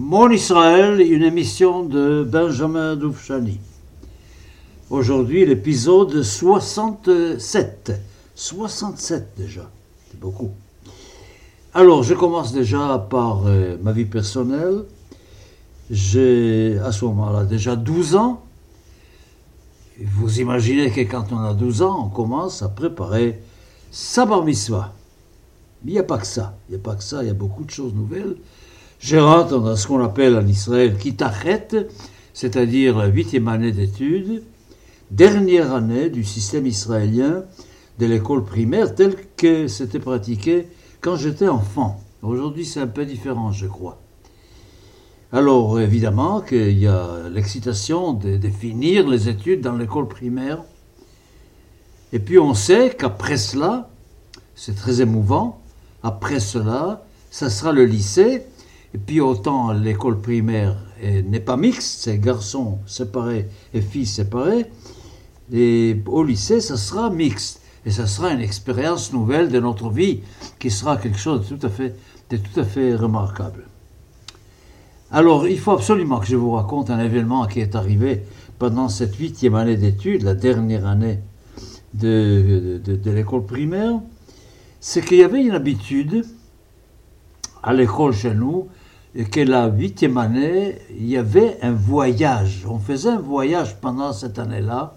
Mon Israël, une émission de Benjamin Doufchani. Aujourd'hui, l'épisode 67. 67 déjà, c'est beaucoup. Alors, je commence déjà par euh, ma vie personnelle. J'ai à ce moment-là déjà 12 ans. Vous imaginez que quand on a 12 ans, on commence à préparer sa bar mitzvah. Mais il n'y a pas que ça. Il n'y a pas que ça, il y a beaucoup de choses nouvelles. Rentre dans ce qu'on appelle en Israël Kitachet, c'est-à-dire la huitième année d'études, dernière année du système israélien de l'école primaire tel que c'était pratiqué quand j'étais enfant. Aujourd'hui, c'est un peu différent, je crois. Alors, évidemment, qu'il y a l'excitation de, de finir les études dans l'école primaire. Et puis, on sait qu'après cela, c'est très émouvant, après cela, ça sera le lycée. Et puis autant l'école primaire n'est pas mixte, c'est garçons séparés et filles séparées. Et au lycée, ça sera mixte. Et ça sera une expérience nouvelle de notre vie qui sera quelque chose de tout à fait, de tout à fait remarquable. Alors, il faut absolument que je vous raconte un événement qui est arrivé pendant cette huitième année d'études, la dernière année de, de, de l'école primaire c'est qu'il y avait une habitude à l'école chez nous, que la huitième année, il y avait un voyage. On faisait un voyage pendant cette année-là.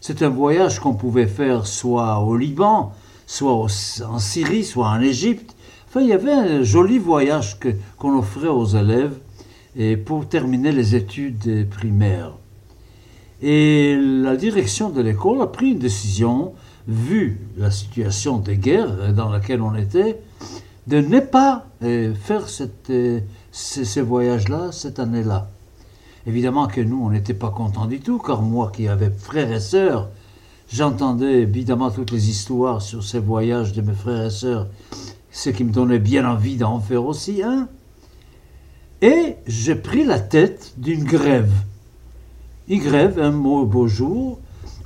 C'est un voyage qu'on pouvait faire soit au Liban, soit en Syrie, soit en Égypte. Enfin, il y avait un joli voyage qu'on offrait aux élèves et pour terminer les études primaires. Et la direction de l'école a pris une décision vu la situation de guerre dans laquelle on était, de ne pas euh, faire cette, euh, ces, voyages-là cette année-là. Évidemment que nous, on n'était pas contents du tout, car moi qui avais frères et sœurs, j'entendais évidemment toutes les histoires sur ces voyages de mes frères et sœurs, ce qui me donnait bien envie d'en faire aussi un. Et j'ai pris la tête d'une grève. Une grève, un beau jour,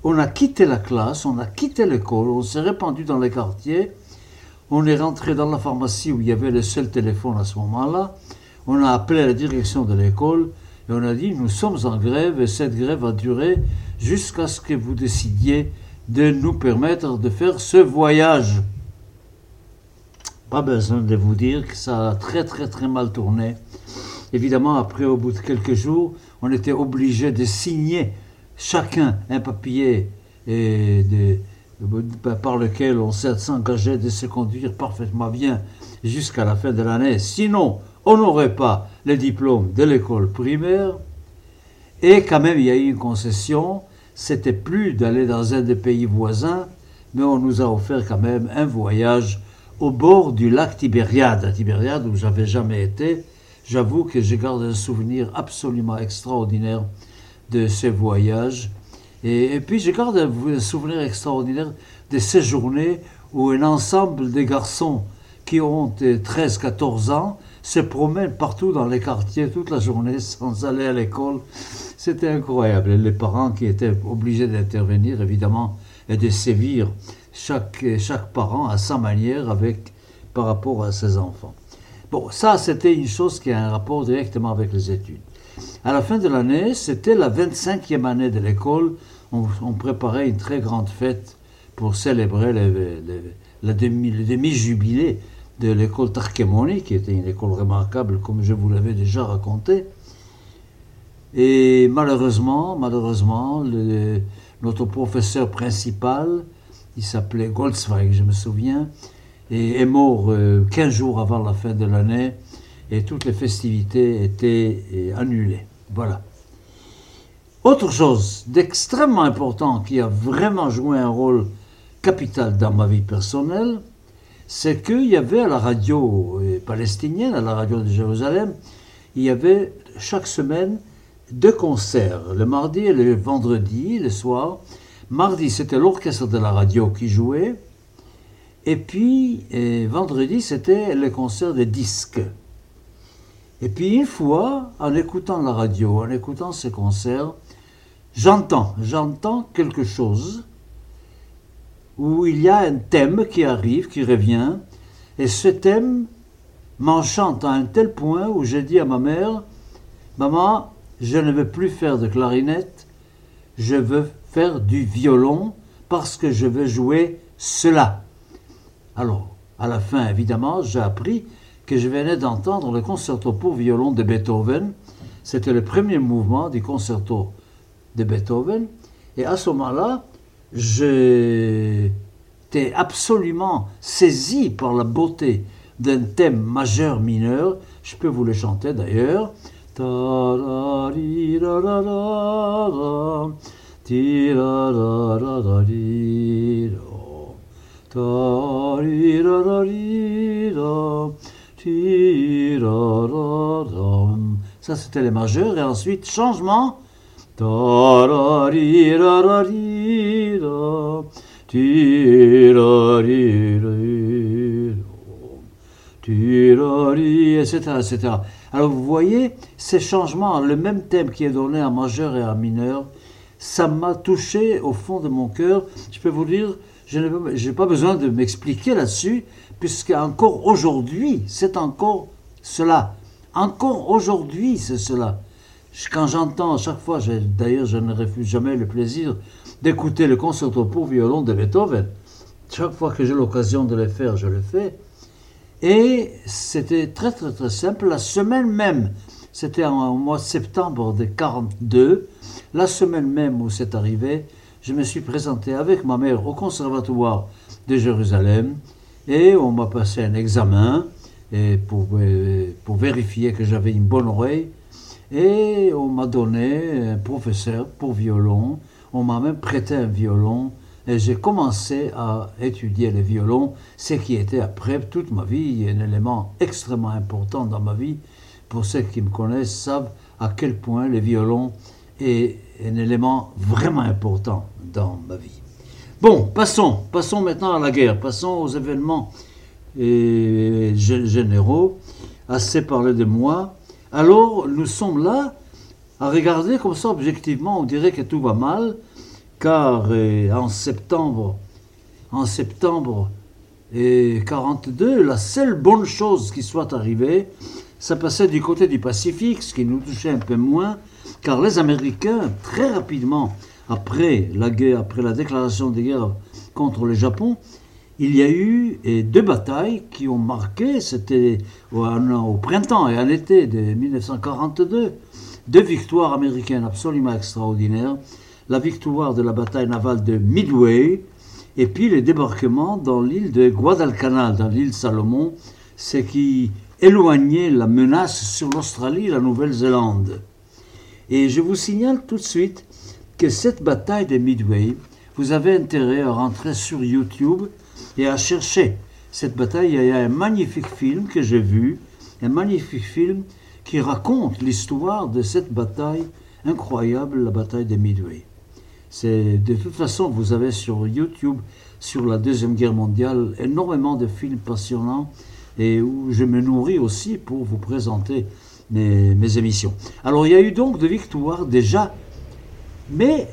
on a quitté la classe, on a quitté l'école, on s'est répandu dans les quartiers, on est rentré dans la pharmacie où il y avait le seul téléphone à ce moment-là, on a appelé la direction de l'école et on a dit nous sommes en grève et cette grève va durer jusqu'à ce que vous décidiez de nous permettre de faire ce voyage. Pas besoin de vous dire que ça a très très très mal tourné. Évidemment, après, au bout de quelques jours, on était obligé de signer chacun un papier par lequel on s'engageait de se conduire parfaitement bien jusqu'à la fin de l'année. Sinon, on n'aurait pas le diplôme de l'école primaire. Et quand même, il y a eu une concession. C'était plus d'aller dans un des pays voisins, mais on nous a offert quand même un voyage au bord du lac Tibériade. À Tibériade, où j'avais jamais été, j'avoue que je garde un souvenir absolument extraordinaire de ces voyages. Et, puis je garde un, souvenir extraordinaire de ces journées où un ensemble de garçons qui ont 13-14 ans se promènent partout dans les quartiers toute la journée sans aller à l'école. C'était incroyable. les parents qui étaient obligés d'intervenir, évidemment, et de sévir chaque, chaque parent à sa manière avec, par rapport à ses enfants. Bon, ça, c'était une chose qui a un rapport directement avec les études. À la fin de l'année, c'était la 25e année de l'école. On, préparait une très grande fête pour célébrer le demi-jubilé de l'école Tarkemoni, qui était une école remarquable, comme je vous l'avais déjà raconté. Et malheureusement, malheureusement, notre professeur principal, il s'appelait Goldzweig, je me souviens, est mort 15 euh, jours avant la fin de l'année et toutes les festivités étaient euh, annulées. Voilà. Autre chose d'extrêmement important qui a vraiment joué un rôle capital dans ma vie personnelle, c'est qu'il y avait à la radio euh, palestinienne, à la radio de Jérusalem, il y avait chaque semaine deux concerts, le mardi et le vendredi, le soir. Mardi, c'était l'orchestre de la radio qui jouait, et puis euh, vendredi, c'était le concert des disques. Et puis une fois, en écoutant la radio, en écoutant ces concerts, j'entends, j'entends quelque chose où il y a un thème qui arrive, qui revient, et ce thème m'enchante à un tel point où j'ai dit à ma mère, Maman, je ne veux plus faire de clarinette, je veux faire du violon parce que je veux jouer cela. Alors, à la fin, évidemment, j'ai appris que je venais d'entendre le concerto pour violon de Beethoven. C'était le premier mouvement du concerto de Beethoven. Et à ce moment-là, j'étais absolument saisi par la beauté d'un thème majeur-mineur. Je peux vous le chanter d'ailleurs. Ça, c'était les majeurs. Et ensuite, changement. Etc., etc. Alors vous voyez, ces changements, le même thème qui est donné en majeur et en mineur, ça m'a touché au fond de mon cœur. Je peux vous dire, je n'ai pas besoin de m'expliquer là-dessus, puisque encore aujourd'hui, c'est encore cela. Encore aujourd'hui, c'est cela. Quand j'entends, chaque fois, d'ailleurs, je ne refuse jamais le plaisir d'écouter le concerto pour violon de Beethoven. Chaque fois que j'ai l'occasion de le faire, je le fais. Et c'était très, très, très simple. La semaine même, c'était au mois de septembre de 42, la semaine même où c'est arrivé, je me suis présenté avec ma mère au conservatoire de Jérusalem et on m'a passé un examen et pour, euh, pour vérifier que j'avais une bonne oreille. Et on m'a donné un professeur pour violon. On m'a même prêté un violon. Et j'ai commencé à étudier le violon, ce qui était après toute ma vie un élément extrêmement important dans ma vie. Pour ceux qui me connaissent savent à quel point le violon est un élément vraiment important dans ma vie. Bon, passons, passons maintenant à la guerre, passons aux événements généraux. Assez parlé de moi. Alors, nous sommes là à regarder comme ça objectivement, on dirait que tout va mal, car euh, en septembre, en septembre et 42, la seule bonne chose qui soit arrivée, ça passait du côté du Pacifique, ce qui nous touchait un peu moins, car les Américains, très rapidement, après la guerre, après la déclaration de guerre contre le Japon, il y a eu deux batailles qui ont marqué, c'était au, au, printemps et à l'été de 1942, deux victoires américaines absolument extraordinaires. La victoire de la bataille navale de Midway et puis le débarquement dans l'île de Guadalcanal, dans l'île Salomon, ce qui éloignait la menace sur l'Australie et la Nouvelle-Zélande. Et je vous signale tout de suite que cette bataille de Midway, vous avez intérêt à rentrer sur YouTube et à chercher cette bataille. Il y a un magnifique film que j'ai vu, un magnifique film qui raconte l'histoire de cette bataille incroyable, la bataille de Midway. C'est de toute façon, vous avez sur YouTube, sur la deuxième guerre mondiale, énormément de films passionnants et où je me nourris aussi pour vous présenter mes, émissions. Alors il y a eu donc de victoires déjà, mais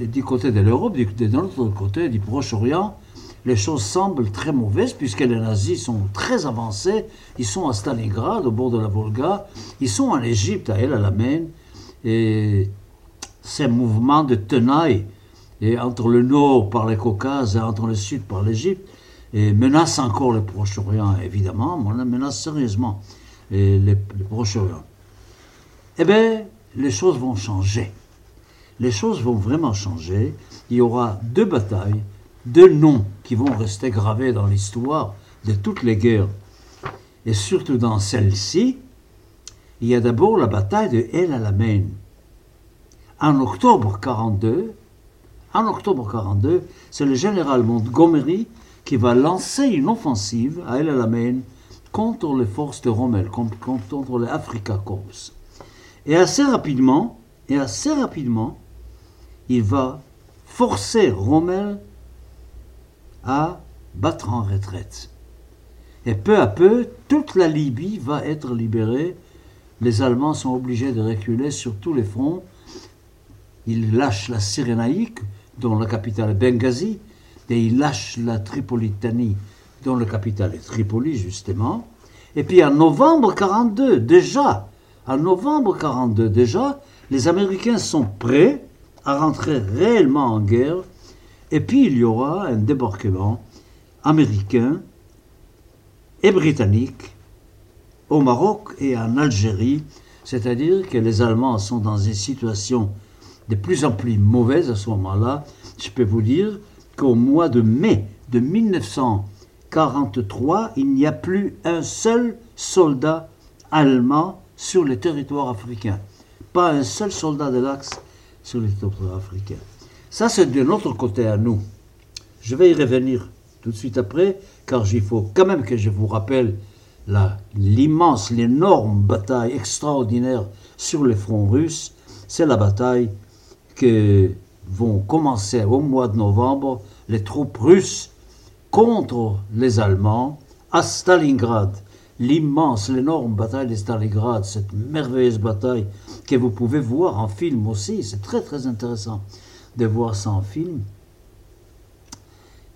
du côté de l'Europe, de notre côté, du Proche-Orient, les choses semblent très mauvaises puisque les nazis sont très avancés. Ils sont à Stalingrad, au bord de la Volga. Ils sont en Égypte, à El Alamein. Et ces mouvements de tenaille et entre le nord par les Caucases et entre le sud par l'Égypte menacent encore le Proche-Orient, évidemment, mais on menace sérieusement et les, Proche-Orient. Eh bien, les choses vont changer. Les choses vont vraiment changer. Il y aura deux batailles, deux noms qui vont rester gravés dans l'histoire de toutes les guerres. Et surtout dans celle-ci, il y a d'abord la bataille de El Alamein. En octobre 42, en octobre 42, c'est le général Montgomery qui va lancer une offensive à El Alamein contre les forces de Rommel, contre les Africa Corps. Et assez rapidement, et assez rapidement, il va forcer Rommel à battre en retraite. Et peu à peu, toute la Libye va être libérée. Les Allemands sont obligés de reculer sur tous les fronts. Ils lâchent la Cyrénaïque, dont la capitale est Benghazi, et ils lâchent la Tripolitanie, dont la capitale est Tripoli, justement. Et puis en novembre 42, déjà, en novembre 42 déjà, les Américains sont prêts à rentrer réellement en guerre. Et puis il y aura un débarquement américain et britannique au Maroc et en Algérie. C'est-à-dire que les Allemands sont dans une situation de plus en plus mauvaise à ce moment-là. Je peux vous dire qu'au mois de mai de 1943, il n'y a plus un seul soldat allemand sur le territoire africain. Pas un seul soldat de l'Axe sur le territoire africain. Ça, c'est de notre côté à nous. Je vais y revenir tout de suite après, car il faut quand même que je vous rappelle l'immense, l'énorme bataille extraordinaire sur le front russe. C'est la bataille que vont commencer au mois de novembre les troupes russes contre les Allemands à Stalingrad. L'immense, l'énorme bataille de Stalingrad, cette merveilleuse bataille que vous pouvez voir en film aussi, c'est très très intéressant de voir en film.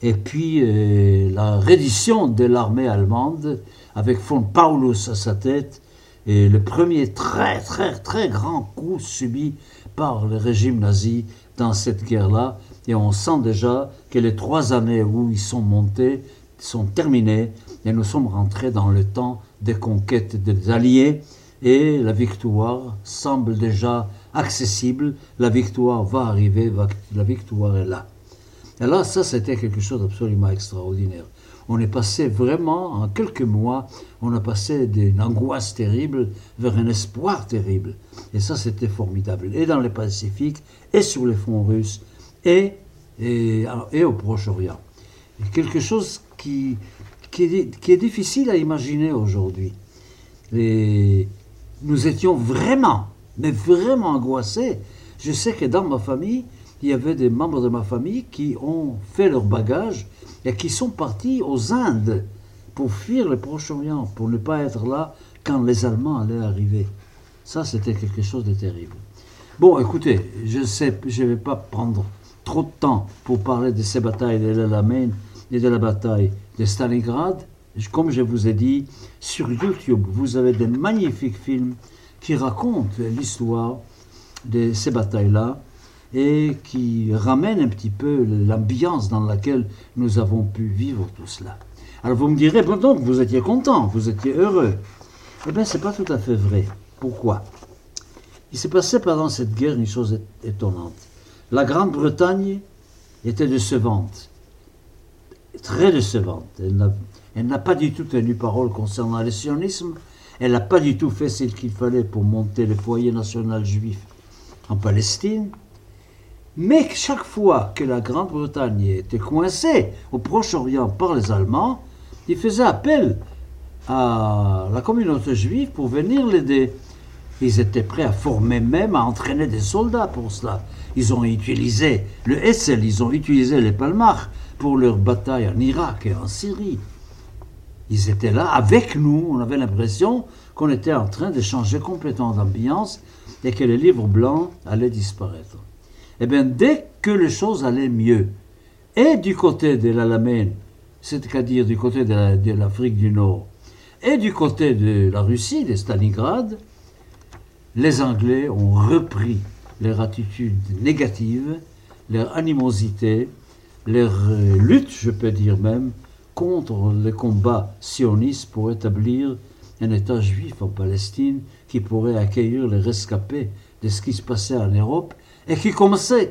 Et puis euh, la reddition de l'armée allemande avec von Paulus à sa tête, et le premier très très très grand coup subi par le régime nazi dans cette guerre-là. Et on sent déjà que les trois années où ils sont montés sont terminées et nous sommes rentrés dans le temps des conquêtes des Alliés et la victoire semble déjà accessible. La victoire va arriver, la victoire est là. Et là, ça, c'était quelque chose d'absolument extraordinaire. On est passé vraiment, en quelques mois, on a passé d'une angoisse terrible vers un espoir terrible. Et ça, c'était formidable. Et dans le Pacifique, et sur les fronts russes, et, et, au Proche-Orient. Quelque chose qui, qui, est, qui est difficile à imaginer aujourd'hui. Nous étions vraiment, mais vraiment angoissés. Je sais que dans ma famille, il y avait des membres de ma famille qui ont fait leur bagage et qui sont partis aux Indes pour fuir le Proche-Orient, pour ne pas être là quand les Allemands allaient arriver. Ça, c'était quelque chose de terrible. Bon, écoutez, je sais, je ne vais pas prendre trop de temps pour parler de ces batailles de l'Alamein et de la bataille de Stalingrad. Comme je vous ai dit, sur YouTube, vous avez des magnifiques films qui racontent l'histoire de ces batailles-là et qui ramène un petit peu l'ambiance dans laquelle nous avons pu vivre tout cela. Alors vous me direz, bon donc vous étiez content, vous étiez heureux. Eh bien, ce n'est pas tout à fait vrai. Pourquoi? Il s'est passé pendant cette guerre une chose étonnante. La Grande-Bretagne était décevante, très décevante. Elle n'a pas du tout tenu parole concernant le sionisme. Elle n'a pas du tout fait ce qu'il fallait pour monter le foyer national juif en Palestine. Mais chaque fois que la Grande-Bretagne était coincée au Proche-Orient par les Allemands, il faisait appel à la communauté juive pour venir l'aider. Ils étaient prêts à former même, à entraîner des soldats pour cela. Ils ont utilisé le Hessel, ils ont utilisé les Palmach pour leur bataille en Irak et en Syrie. Ils étaient là avec nous, on avait l'impression qu'on était en train de changer complètement d'ambiance et que les livres blancs allaient disparaître. Eh bien, dès que les choses allaient mieux, et du côté de l'Alamène, c'est-à-dire du côté de l'Afrique du Nord, et du côté de la Russie, de Stalingrad, les Anglais ont repris leur attitude négative, leur animosité, leur euh, lutte, je peux dire même, contre les combats sionistes pour établir un État juif en Palestine qui pourrait accueillir les rescapés de ce qui se passait en Europe et qui commençait,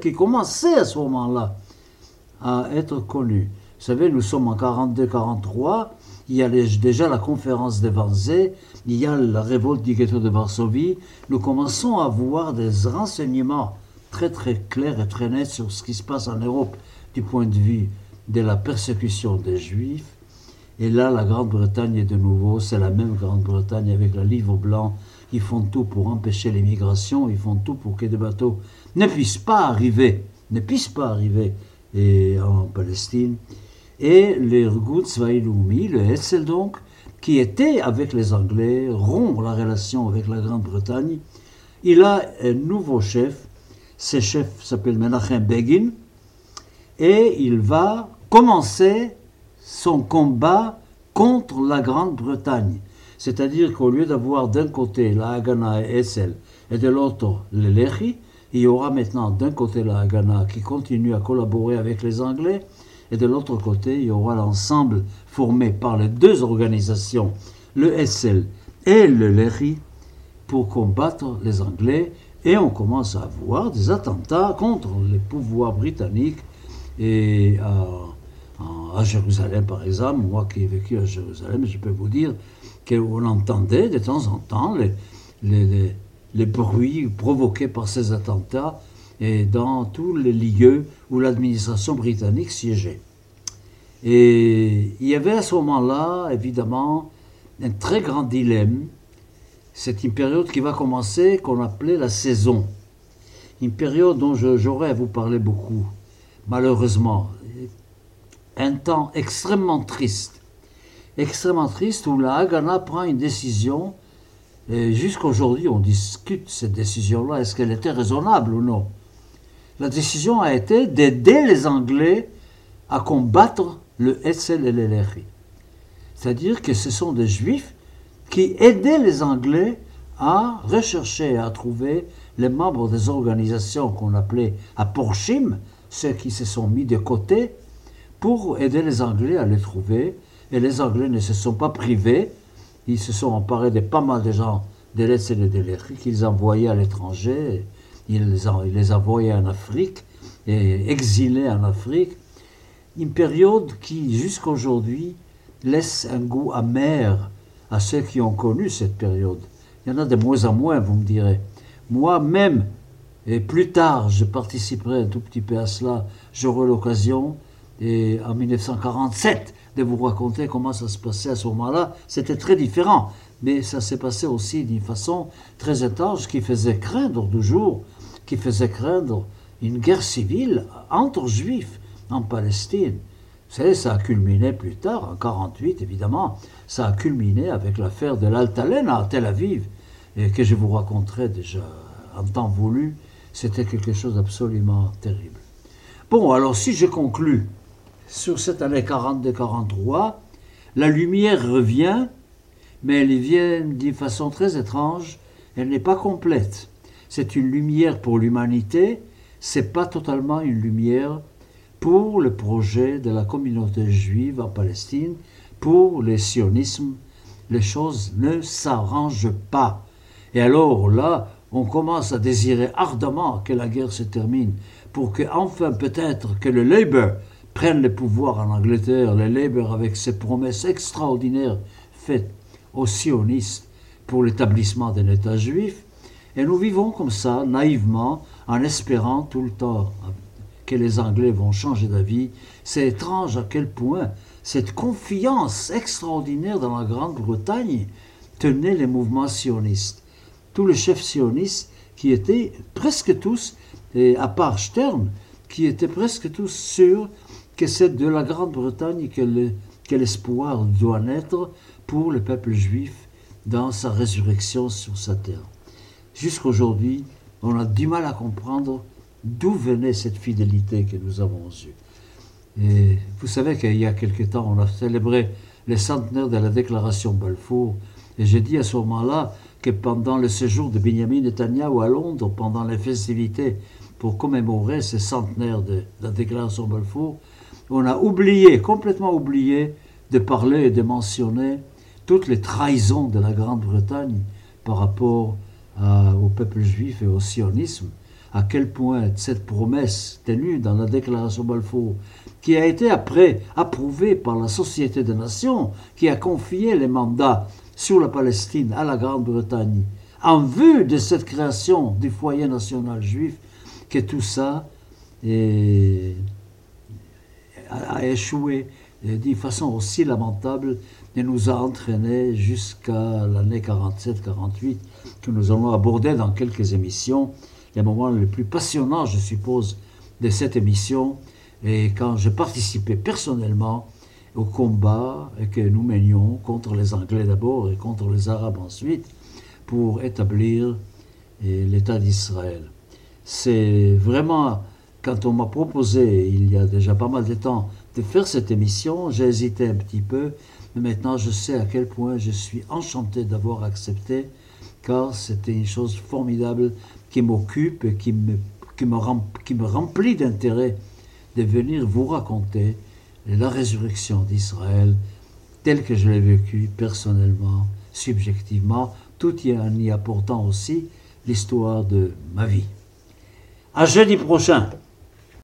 à ce moment-là à être connu. Vous savez, nous sommes en 42-43, il y a déjà la conférence de Wannsee, il y a la révolte du ghetto de Varsovie. Nous commençons à avoir des renseignements très très clairs et très nets sur ce qui se passe en Europe du point de vue de la persécution des Juifs. Et là, la Grande-Bretagne est de nouveau, c'est la même Grande-Bretagne avec le livre blanc. Ils font tout pour empêcher l'immigration, ils font tout pour que des bateaux ne puisse pas arriver, ne puisse pas arriver et, en Palestine. Et le Gutsvailumi, le Hetzel donc, qui était avec les Anglais, rompt la relation avec la Grande-Bretagne. Il a un nouveau chef, ce chef s'appelle Menachem Begin, et il va commencer son combat contre la Grande-Bretagne. C'est-à-dire qu'au lieu d'avoir d'un côté la Haganah et Essel et de l'autre le Lehi, il y aura maintenant d'un côté la Haganah qui continue à collaborer avec les Anglais et de l'autre côté il y aura l'ensemble formé par les deux organisations, le Essel et le Lehi, pour combattre les Anglais et on commence à voir des attentats contre les pouvoirs britanniques et à, Jérusalem, par exemple. Moi qui ai vécu à Jérusalem, je peux vous dire qu'on entendait de temps en temps les, les, bruits provoqués par ces attentats et dans tous les lieux où l'administration britannique siégeait. Et il y avait à ce moment-là, évidemment, un très grand dilemme c'est une période qui va commencer, qu'on appelait la saison. Une période dont j'aurais à vous parler beaucoup, malheureusement. Un temps extrêmement triste. Extrêmement triste où la Haganah prend une décision. Et jusqu'aujourd'hui, on discute cette décision-là. Est-ce qu'elle était raisonnable ou non La décision a été d'aider les Anglais à combattre le SL et. C'est-à-dire que ce sont des Juifs qui aidait les Anglais à rechercher et à trouver les membres des organisations qu'on appelait à Porchim, ceux qui se sont mis de côté, pour aider les Anglais à les trouver. Et les Anglais ne se sont pas privés, ils se sont emparés de pas mal de gens de l'Est et de l'Est qu'ils envoyaient à l'étranger, ils les, ils les envoyaient en Afrique et exilés en Afrique. Une période qui, jusqu'aujourd'hui, laisse un goût amer à ceux qui ont connu cette période. Il y en a de moins en moins, vous me direz. Moi-même, et plus tard, je participerai un tout petit peu à cela, j'aurai l'occasion, et en 1947, de vous raconter comment ça se passait à ce moment-là. C'était très différent, mais ça s'est passé aussi d'une façon très étrange qui faisait craindre toujours, qui faisait craindre une guerre civile entre juifs en Palestine savez, ça a culminé plus tard, en 1948 évidemment, ça a culminé avec l'affaire de l'Altalena à Tel Aviv, que je vous raconterai déjà en temps voulu. C'était quelque chose d'absolument terrible. Bon, alors si je conclus sur cette année 42-43, la lumière revient, mais elle vient d'une façon très étrange, elle n'est pas complète. C'est une lumière pour l'humanité, c'est pas totalement une lumière pour le projet de la communauté juive en Palestine, pour le sionisme, les choses ne s'arrangent pas. Et alors là, on commence à désirer ardemment que la guerre se termine, pour que enfin peut-être que le Labour prenne le pouvoir en Angleterre, le Labour avec ses promesses extraordinaires faites aux sionistes pour l'établissement d'un État juif. Et nous vivons comme ça, naïvement, en espérant tout le temps, que les Anglais vont changer d'avis. C'est étrange à quel point cette confiance extraordinaire dans la Grande-Bretagne tenait les mouvements sionistes. Tous les chefs sionistes qui étaient presque tous, et à part Stern, qui étaient presque tous sûrs que c'est de la Grande-Bretagne que l'espoir doit naître pour le peuple juif dans sa résurrection sur sa terre. Jusqu'aujourd'hui, on a du mal à comprendre d'où venait cette fidélité que nous avons eue. Et vous savez qu'il y a quelque temps, on a célébré les centenaires de la déclaration Balfour, et j'ai dit à ce moment-là que pendant le séjour de Benjamin Netanyahu à Londres, pendant les festivités pour commémorer ces centenaires de, la déclaration Balfour, on a oublié, complètement oublié, de parler et de mentionner toutes les trahisons de la Grande-Bretagne par rapport au peuple juif et au sionisme. À quel point cette promesse tenue dans la déclaration Balfour, qui a été après approuvée par la Société des Nations, qui a confié les mandats sur la Palestine à la Grande-Bretagne, en vue de cette création du foyer national juif, que tout ça a échoué. D'une façon aussi lamentable et nous a entraînés jusqu'à l'année 47-48 que nous allons aborder dans quelques émissions. Les moments les plus passionnants, je suppose, de cette émission, et quand je participais personnellement au combat que nous menions contre les Anglais d'abord et contre les Arabes ensuite, pour établir eh, l'État d'Israël. C'est vraiment quand on m'a proposé, il y a déjà pas mal de temps, de faire cette émission, j'ai hésité un petit peu, mais maintenant je sais à quel point je suis enchanté d'avoir accepté, car c'était une chose formidable qui m'occupe et qui me, qui me, qui me remplit d'intérêt de venir vous raconter la résurrection d'Israël telle que je l'ai vécue personnellement, subjectivement, tout en y apportant aussi l'histoire de ma vie. À jeudi prochain.